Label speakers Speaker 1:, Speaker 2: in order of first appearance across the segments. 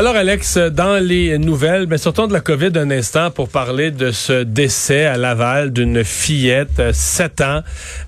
Speaker 1: Alors Alex, dans les nouvelles, mais sortons de la COVID un instant pour parler de ce décès à Laval d'une fillette, 7 ans.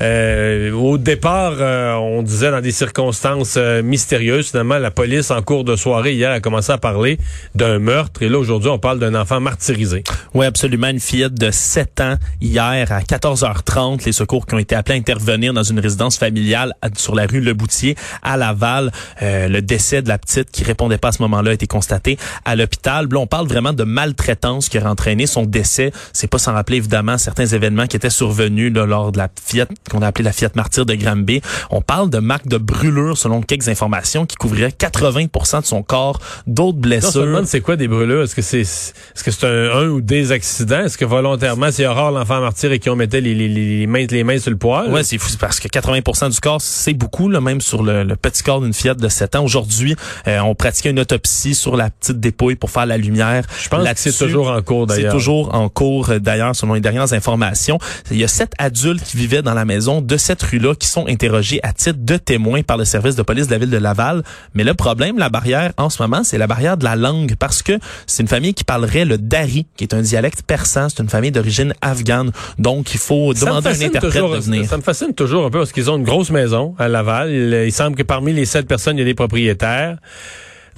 Speaker 1: Euh, au départ, euh, on disait dans des circonstances euh, mystérieuses. Finalement, la police en cours de soirée hier a commencé à parler d'un meurtre. Et là, aujourd'hui, on parle d'un enfant martyrisé.
Speaker 2: Oui, absolument. Une fillette de 7 ans hier à 14h30. Les secours qui ont été appelés à intervenir dans une résidence familiale sur la rue Le Boutier à Laval. le décès de la petite qui répondait pas à ce moment-là a été constaté à l'hôpital. Là, on parle vraiment de maltraitance qui a entraîné son décès. C'est pas sans rappeler évidemment certains événements qui étaient survenus lors de la Fiat qu'on a appelée la Fiat martyr de Granby. On parle de marques de brûlures selon quelques informations qui couvriraient 80% de son corps, d'autres blessures.
Speaker 1: Non, c'est quoi des brûlures? Est-ce que c'est est-ce que c'est un, ou des accidents? Est-ce que volontairement c'est rare l'enfant martyr et qui ont mettait les, les, les, mains les mains sur le poil?
Speaker 2: Ouais, c'est fou parce que 80% du corps c'est beaucoup là même sur le, petit corps d'une fillette de 7 ans. Aujourd'hui, euh, on pratiquait une autopsie sur la petite dépouille pour faire la lumière.
Speaker 1: Je pense que c'est toujours en cours d'ailleurs.
Speaker 2: C'est toujours en cours euh, d'ailleurs selon les dernières informations. Il y a sept adultes qui vivaient dans la maison de cette rue-là qui sont interrogés à titre de témoins par le service de police de la ville de Laval. Mais le problème, la barrière en ce moment, c'est la barrière de la langue parce que c'est une famille qui parlerait le dari, qui est un dialecte persan. C'est une famille d'origine afghane. Donc, il faut demander à un interprète de venir.
Speaker 1: Ça me fascine toujours un peu parce qu'ils ont une grosse maison à Laval. Il, semble que parmi les sept personnes, il y a des propriétaires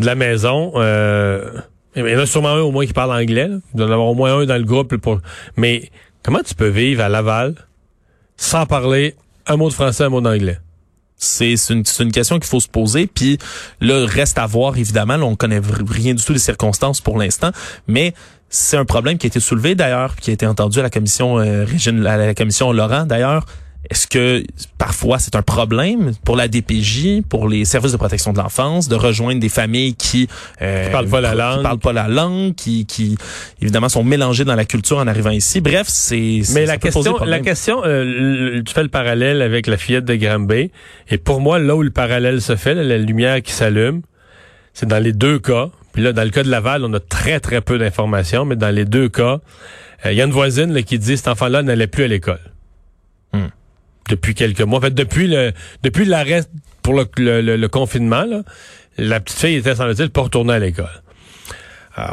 Speaker 1: de la maison. Euh, il y en a sûrement un au moins qui parle anglais. Il doit y en avoir au moins un dans le groupe. Pour... Mais comment tu peux vivre à Laval sans parler un mot de français, un mot d'anglais?
Speaker 2: C'est une, une, question qu'il faut se poser. Puis là, reste à voir, évidemment. Là, on connaît rien du tout des circonstances pour l'instant. Mais c'est un problème qui a été soulevé d'ailleurs, qui a été entendu à la commission euh, à la commission Laurent d'ailleurs. Est-ce que parfois c'est un problème pour la DPJ, pour les services de protection de l'enfance, de rejoindre des familles qui,
Speaker 1: euh, parlent pas la langue,
Speaker 2: qui parlent pas la langue, qui, qui évidemment sont mélangées dans la culture en arrivant ici? Bref, c'est.
Speaker 1: Mais la question, la question, euh, tu fais le parallèle avec la fillette de Granby, et pour moi là où le parallèle se fait, la lumière qui s'allume, c'est dans les deux cas. Puis là, dans le cas de Laval, on a très très peu d'informations, mais dans les deux cas, euh, il y a une voisine là, qui dit cet enfant-là n'allait plus à l'école. Depuis quelques mois. En fait, depuis le depuis l'arrêt pour le, le, confinement, la petite fille était, semble-t-il, pas retournée à l'école.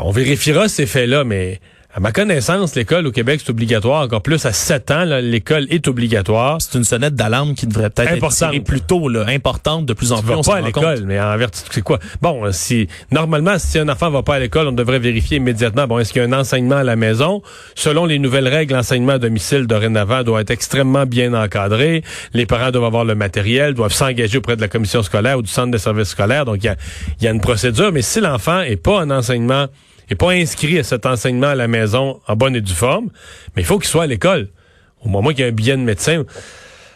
Speaker 1: on vérifiera ces faits-là, mais à ma connaissance, l'école au Québec, c'est obligatoire. Encore plus à 7 ans, l'école est obligatoire.
Speaker 2: C'est une sonnette d'alarme qui devrait peut-être être tirée plus tôt, là, importante de plus en plus.
Speaker 1: Vas pas à l'école, mais en vertu, c'est quoi? Bon, si normalement, si un enfant va pas à l'école, on devrait vérifier immédiatement. Bon, est-ce qu'il y a un enseignement à la maison? Selon les nouvelles règles, l'enseignement à domicile dorénavant doit être extrêmement bien encadré. Les parents doivent avoir le matériel, doivent s'engager auprès de la commission scolaire ou du centre de services scolaires. Donc, il y a, y a une procédure. Mais si l'enfant est pas en enseignement n'est pas inscrit à cet enseignement à la maison en bonne et due forme, mais il faut qu'il soit à l'école. Au moment qu'il y a un billet de médecin.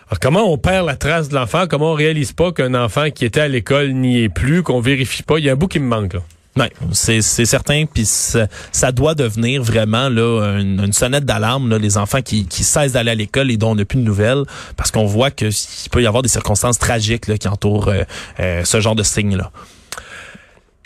Speaker 1: Alors, comment on perd la trace de l'enfant? Comment on réalise pas qu'un enfant qui était à l'école n'y est plus, qu'on vérifie pas? Il y a un bout qui me manque, là.
Speaker 2: Oui, c'est certain, puis ça, doit devenir vraiment là une, sonnette d'alarme, les enfants qui, cessent d'aller à l'école et dont on n'a plus de nouvelles, parce qu'on voit qu'il peut y avoir des circonstances tragiques là, qui entourent euh, euh, ce genre de signes-là.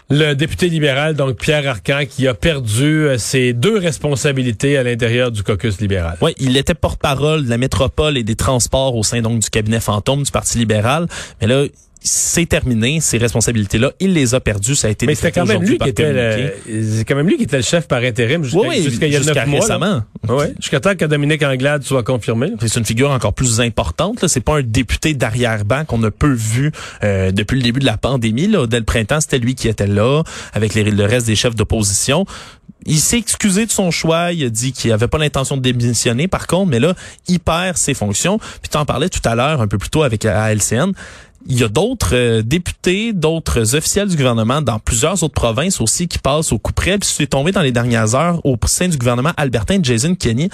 Speaker 1: Le député libéral, donc Pierre Arcan, qui a perdu euh, ses deux responsabilités à l'intérieur du caucus libéral.
Speaker 2: Oui, il était porte-parole de la métropole et des transports au sein donc du cabinet fantôme du Parti libéral. Mais là, c'est terminé, ces responsabilités-là. Il les a perdues. Ça a été
Speaker 1: Mais c'était quand même lui qui était le, quand même lui qui était le chef par intérim jusqu'à
Speaker 2: oui,
Speaker 1: jusqu'à il y a neuf mois. récemment. Oui, jusqu'à temps que Dominique Anglade soit confirmé.
Speaker 2: C'est une figure encore plus importante. C'est pas un député d'arrière-ban qu'on a peu vu euh, depuis le début de la pandémie. Là. Dès le printemps, c'était lui qui était là avec les, le reste des chefs d'opposition. Il s'est excusé de son choix. Il a dit qu'il avait pas l'intention de démissionner. Par contre, mais là, il perd ses fonctions. Puis tu en parlais tout à l'heure, un peu plus tôt avec ALCN il y a d'autres euh, députés, d'autres officiels du gouvernement dans plusieurs autres provinces aussi qui passent au coup près. Puis c'est tombé dans les dernières heures au sein du gouvernement albertain, Jason Kenney.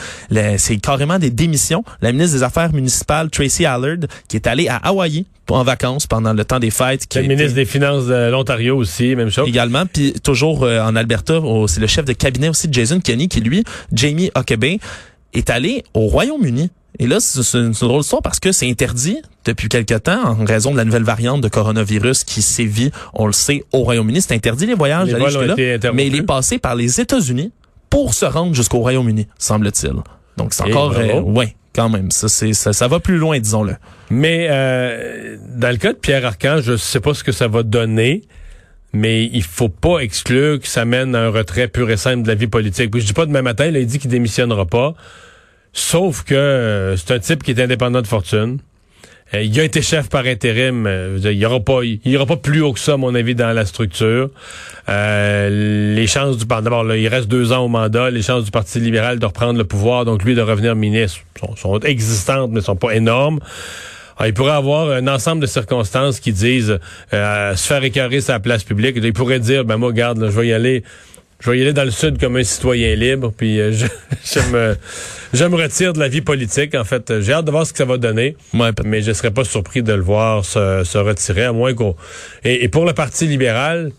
Speaker 2: C'est carrément des démissions. La ministre des Affaires municipales, Tracy Allard, qui est allée à Hawaï en vacances pendant le temps des fêtes.
Speaker 1: le ministre des Finances de l'Ontario aussi, même chose.
Speaker 2: Également, puis toujours euh, en Alberta, c'est le chef de cabinet aussi de Jason Kenney qui, lui, Jamie Huckabee, est allé au Royaume-Uni et là, c'est une, drôle d'histoire parce que c'est interdit depuis quelque temps en raison de la nouvelle variante de coronavirus qui sévit, on le sait, au Royaume-Uni. C'est interdit les voyages
Speaker 1: les là,
Speaker 2: mais il est passé par les États-Unis pour se rendre jusqu'au Royaume-Uni, semble-t-il. Donc c'est encore, euh, ouais, quand même, ça, c'est, ça, ça va plus loin, disons-le.
Speaker 1: Mais euh, dans le cas de Pierre Arcan, je sais pas ce que ça va donner mais il faut pas exclure que ça mène à un retrait pur et simple de la vie politique. je dis pas demain matin, il a dit qu'il démissionnera pas. Sauf que euh, c'est un type qui est indépendant de fortune. Euh, il a été chef par intérim. Euh, il n'y aura pas, il y aura pas plus haut que ça, à mon avis, dans la structure. les chances du d'abord, il reste deux ans au mandat. Les chances du Parti libéral de reprendre le pouvoir, donc lui de revenir ministre, sont, sont existantes, mais sont pas énormes. Ah, il pourrait avoir un ensemble de circonstances qui disent se faire écœurer sa place publique. Il pourrait dire, ben moi, garde, je vais y aller je vais y aller dans le sud comme un citoyen libre, puis euh, je, je, me, retire de la vie politique. En fait, j'ai hâte de voir ce que ça va donner, mais je serais pas surpris de le voir se, retirer, à moins qu'on... Et, pour le Parti libéral,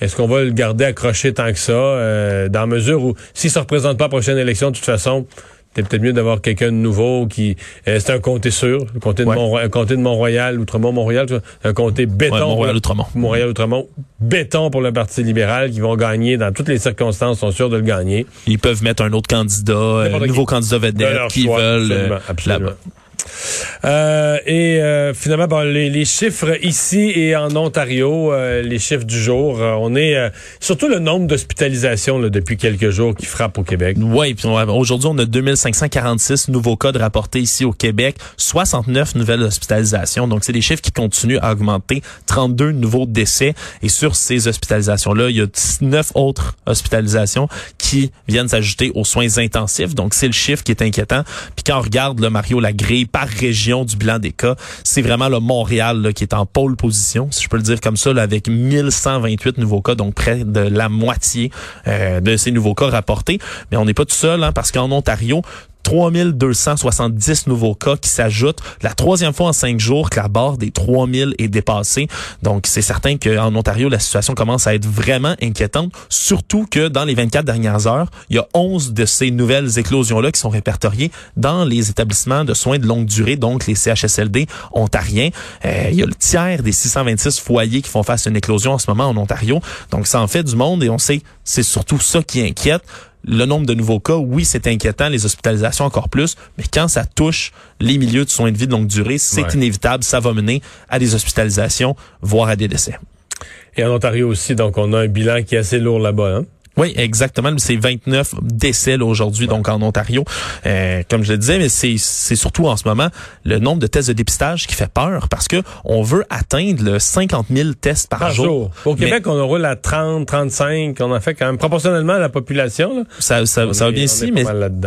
Speaker 1: est-ce qu'on va le garder accroché tant que ça, euh, dans mesure où, s'il se représente pas à la prochaine élection, de toute façon, c'est peut-être mieux d'avoir quelqu'un de nouveau qui euh, c'est un comté sûr, le comté de Mont un comté de Mont-Royal, Outremont, Montréal, un comté béton,
Speaker 2: Montréal, Outremont,
Speaker 1: Montréal, Outremont, béton pour le Parti libéral qui vont gagner dans toutes les circonstances, sont sûrs de le gagner.
Speaker 2: Ils peuvent mettre un autre candidat, un nouveau candidat vedette qui veulent
Speaker 1: absolument, absolument. Euh, et euh, finalement, bon, les, chiffres ici et en Ontario, euh, les chiffres du jour, on est surtout le nombre d'hospitalisations depuis quelques jours qui frappe au Québec.
Speaker 2: Oui, aujourd'hui, on a 2546 nouveaux cas de rapportés ici au Québec, 69 nouvelles hospitalisations. Donc, c'est des chiffres qui continuent à augmenter, 32 nouveaux décès. Et sur ces hospitalisations-là, il y a 19 autres hospitalisations qui viennent s'ajouter aux soins intensifs. Donc, c'est le chiffre qui est inquiétant. Puis quand on regarde, le Mario, la grille par région du bilan des cas. C'est vraiment le Montréal qui est en pôle position, si je peux le dire comme ça, avec 1128 nouveaux cas, donc près de la moitié euh, de ces nouveaux cas rapportés. Mais on n'est pas tout seul, hein, parce qu'en Ontario, 3270 nouveaux cas qui s'ajoutent. La troisième fois en cinq jours que la barre des 3000 est dépassée. Donc, c'est certain qu'en Ontario, la situation commence à être vraiment inquiétante, surtout que dans les 24 dernières heures, il y a 11 de ces nouvelles éclosions-là qui sont répertoriées dans les établissements de soins de longue durée, donc les CHSLD ontariens. Euh, il y a le tiers des 626 foyers qui font face à une éclosion en ce moment en Ontario. Donc, ça en fait du monde et on sait, c'est surtout ça qui inquiète le nombre de nouveaux cas, oui, c'est inquiétant, les hospitalisations encore plus, mais quand ça touche les milieux de soins de vie de longue durée, c'est inévitable, ça va mener à des hospitalisations, voire à des décès.
Speaker 1: Et en Ontario aussi, donc on a un bilan qui est assez lourd là-bas. Hein?
Speaker 2: Oui, exactement. C'est 29 décès aujourd'hui, donc en Ontario. Euh, comme je le disais, mais c'est surtout en ce moment le nombre de tests de dépistage qui fait peur parce que on veut atteindre le 50 000 tests par, jour.
Speaker 1: Au Québec, on roule à 30, 35. On a fait quand même proportionnellement à la population.
Speaker 2: Ça, ça, va bien ici, mais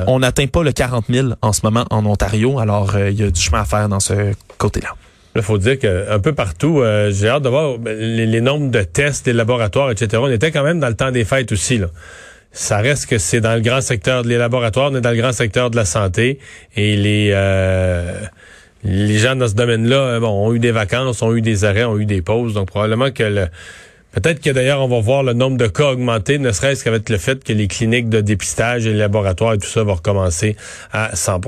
Speaker 2: on n'atteint pas le 40 000 en ce moment en Ontario. Alors, euh, il y a du chemin à faire dans ce côté-là.
Speaker 1: Il faut dire qu'un peu partout, euh, j'ai hâte de voir ben, les, nombres de tests, des laboratoires, etc. On était quand même dans le temps des fêtes aussi. Là. Ça reste que c'est dans le grand secteur des laboratoires, on est dans le grand secteur de la santé. Et les euh, les gens dans ce domaine-là euh, bon, ont eu des vacances, ont eu des arrêts, ont eu des pauses. Donc probablement que le, Peut-être que d'ailleurs, on va voir le nombre de cas augmenter, ne serait-ce qu'avec le fait que les cliniques de dépistage et les laboratoires et tout ça vont recommencer à 100